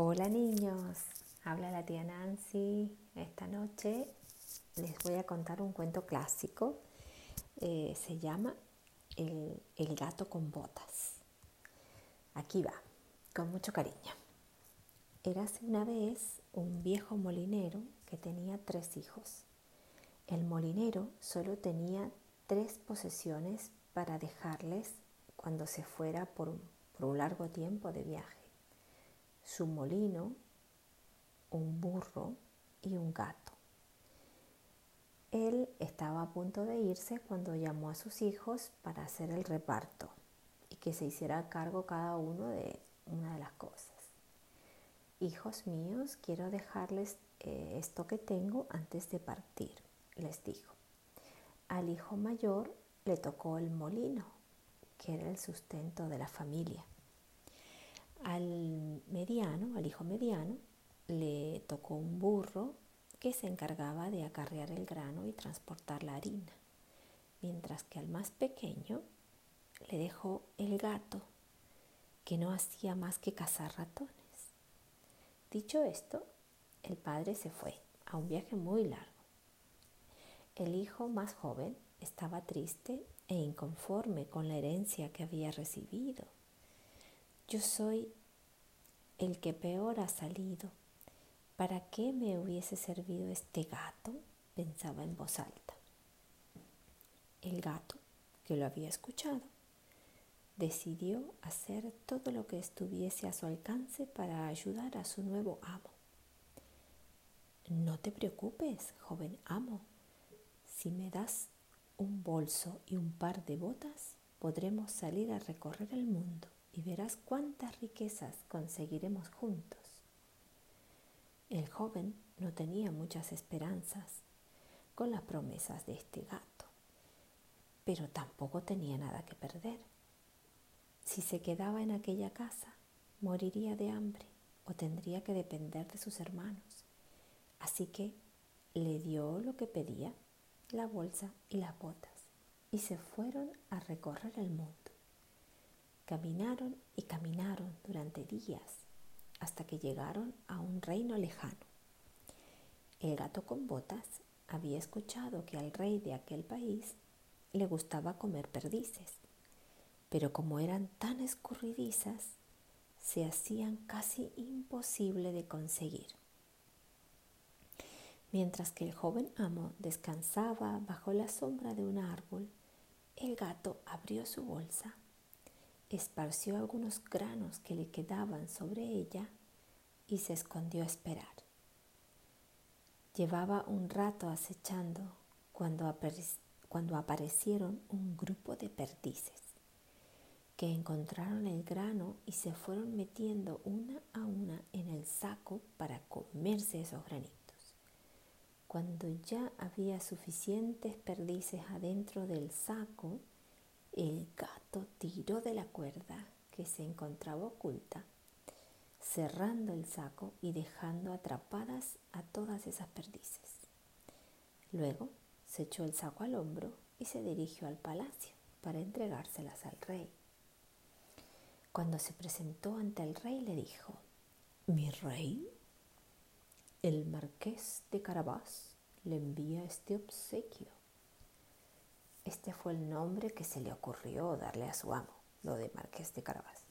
Hola niños, habla la tía Nancy. Esta noche les voy a contar un cuento clásico. Eh, se llama el, gato con botas. Aquí va, con mucho cariño. Érase una vez un viejo molinero que tenía tres hijos. El molinero solo tenía tres posesiones para dejarles cuando se fuera por un largo tiempo de viaje su molino, un burro y un gato. Él estaba a punto de irse cuando llamó a sus hijos para hacer el reparto y que se hiciera cargo cada uno de una de las cosas. Hijos míos, quiero dejarles eh, esto que tengo antes de partir, les dijo. Al hijo mayor le tocó el molino, que era el sustento de la familia. Al mediano, al hijo mediano, le tocó un burro que se encargaba de acarrear el grano y transportar la harina, mientras que al más pequeño le dejó el gato, que no hacía más que cazar ratones. Dicho esto, el padre se fue a un viaje muy largo. El hijo más joven estaba triste e inconforme con la herencia que había recibido yo soy el que peor ha salido. ¿Para qué me hubiese servido este gato? pensaba en voz alta. El gato, que lo había escuchado, decidió hacer todo lo que estuviese a su alcance para ayudar a su nuevo amo. No te preocupes, joven amo. Si me das un bolso y un par de botas, podremos salir a recorrer el mundo y verás cuántas riquezas conseguiremos juntos. El joven no tenía muchas esperanzas con las promesas de este gato, pero tampoco tenía nada que perder. Si se quedaba en aquella casa, moriría de hambre o tendría que depender de sus hermanos. Así que le dio lo que pedía, la bolsa y las botas, y se fueron a recorrer el mundo. Caminaron y caminaron durante días hasta que llegaron a un reino lejano. El gato con botas había escuchado que al rey de aquel país le gustaba comer perdices, pero como eran tan escurridizas, se hacían casi imposible de conseguir. Mientras que el joven amo descansaba bajo la sombra de un árbol, el gato abrió su bolsa esparció algunos granos que le quedaban sobre ella y se escondió a esperar. Llevaba un rato acechando cuando, cuando aparecieron un grupo de perdices que encontraron el grano y se fueron metiendo una a una en el saco para comerse esos granitos. Cuando ya había suficientes perdices adentro del saco, el gato tiró de la cuerda que se encontraba oculta, cerrando el saco y dejando atrapadas a todas esas perdices. Luego se echó el saco al hombro y se dirigió al palacio para entregárselas al rey. Cuando se presentó ante el rey le dijo, mi rey, el marqués de Carabás le envía este obsequio. Este fue el nombre que se le ocurrió darle a su amo, lo de Marqués de Carabás.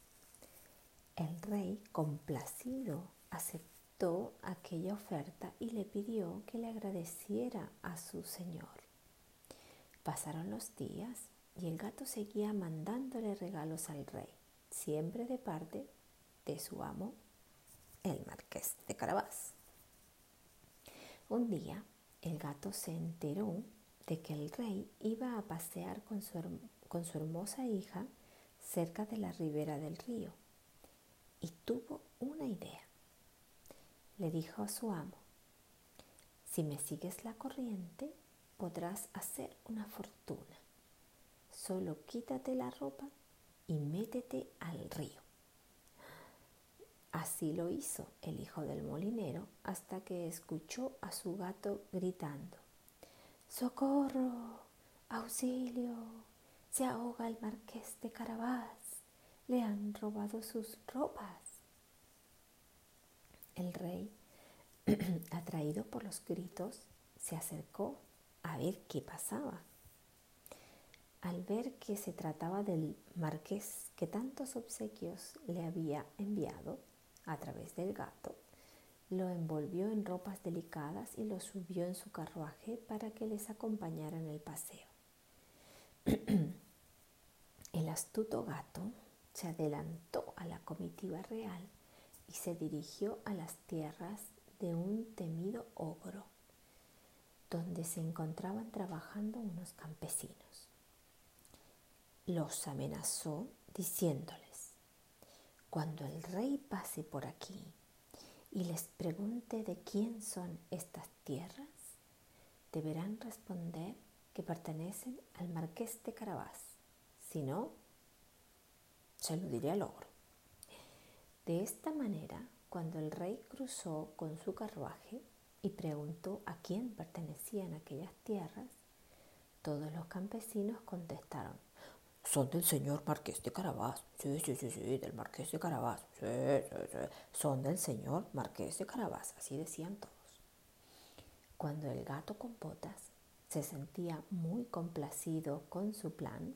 El rey, complacido, aceptó aquella oferta y le pidió que le agradeciera a su señor. Pasaron los días y el gato seguía mandándole regalos al rey, siempre de parte de su amo, el marqués de Carabás. Un día el gato se enteró de que el rey iba a pasear con su, con su hermosa hija cerca de la ribera del río y tuvo una idea. Le dijo a su amo, si me sigues la corriente podrás hacer una fortuna. Solo quítate la ropa y métete al río. Así lo hizo el hijo del molinero hasta que escuchó a su gato gritando. ¡Socorro! ¡Auxilio! Se ahoga el marqués de Carabás. Le han robado sus ropas. El rey, atraído por los gritos, se acercó a ver qué pasaba. Al ver que se trataba del marqués que tantos obsequios le había enviado a través del gato, lo envolvió en ropas delicadas y lo subió en su carruaje para que les acompañara en el paseo. el astuto gato se adelantó a la comitiva real y se dirigió a las tierras de un temido ogro, donde se encontraban trabajando unos campesinos. Los amenazó diciéndoles, cuando el rey pase por aquí y les pregunte de quién son estas tierras, deberán responder que pertenecen al marqués de Carabás. Si no, se lo diré al ogro. De esta manera, cuando el rey cruzó con su carruaje y preguntó a quién pertenecían aquellas tierras, todos los campesinos contestaron, son del señor Marqués de Carabás. Sí, sí, sí, sí, del Marqués de Carabás. Sí, sí, sí. Son del señor Marqués de Carabás. Así decían todos. Cuando el gato con botas se sentía muy complacido con su plan,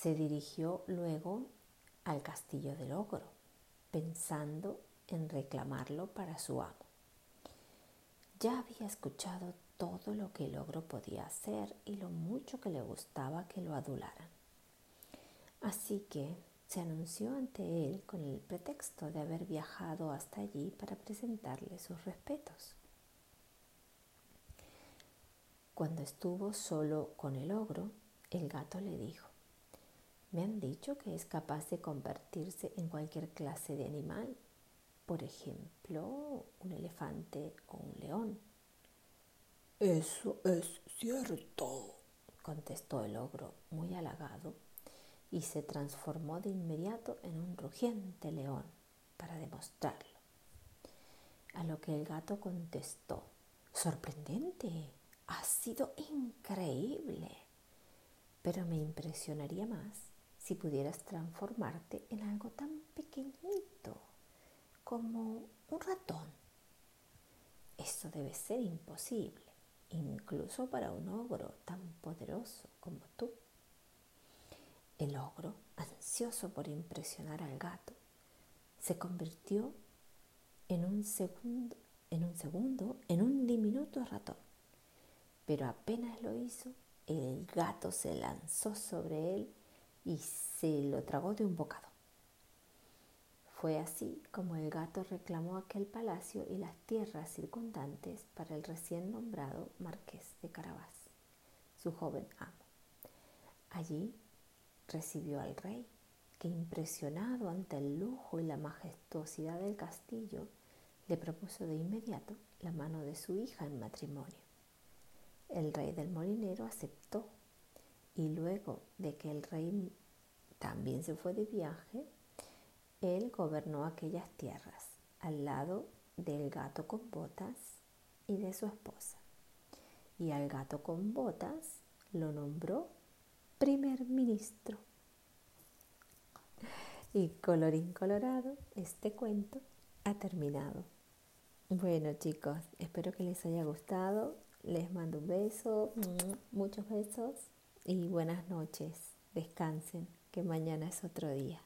se dirigió luego al castillo del ogro, pensando en reclamarlo para su amo. Ya había escuchado todo lo que el ogro podía hacer y lo mucho que le gustaba que lo adularan. Así que se anunció ante él con el pretexto de haber viajado hasta allí para presentarle sus respetos. Cuando estuvo solo con el ogro, el gato le dijo, me han dicho que es capaz de convertirse en cualquier clase de animal, por ejemplo, un elefante o un león. Eso es cierto, contestó el ogro muy halagado y se transformó de inmediato en un rugiente león para demostrarlo. A lo que el gato contestó, sorprendente, ha sido increíble, pero me impresionaría más si pudieras transformarte en algo tan pequeñito como un ratón. Eso debe ser imposible incluso para un ogro tan poderoso como tú. El ogro, ansioso por impresionar al gato, se convirtió en un segundo en un, segundo, en un diminuto ratón. Pero apenas lo hizo, el gato se lanzó sobre él y se lo tragó de un bocado. Fue así como el gato reclamó aquel palacio y las tierras circundantes para el recién nombrado marqués de Carabás, su joven amo. Allí recibió al rey, que impresionado ante el lujo y la majestuosidad del castillo, le propuso de inmediato la mano de su hija en matrimonio. El rey del molinero aceptó y luego de que el rey también se fue de viaje, él gobernó aquellas tierras al lado del gato con botas y de su esposa. Y al gato con botas lo nombró primer ministro. Y colorín colorado, este cuento ha terminado. Bueno chicos, espero que les haya gustado. Les mando un beso, muchos besos y buenas noches. Descansen, que mañana es otro día.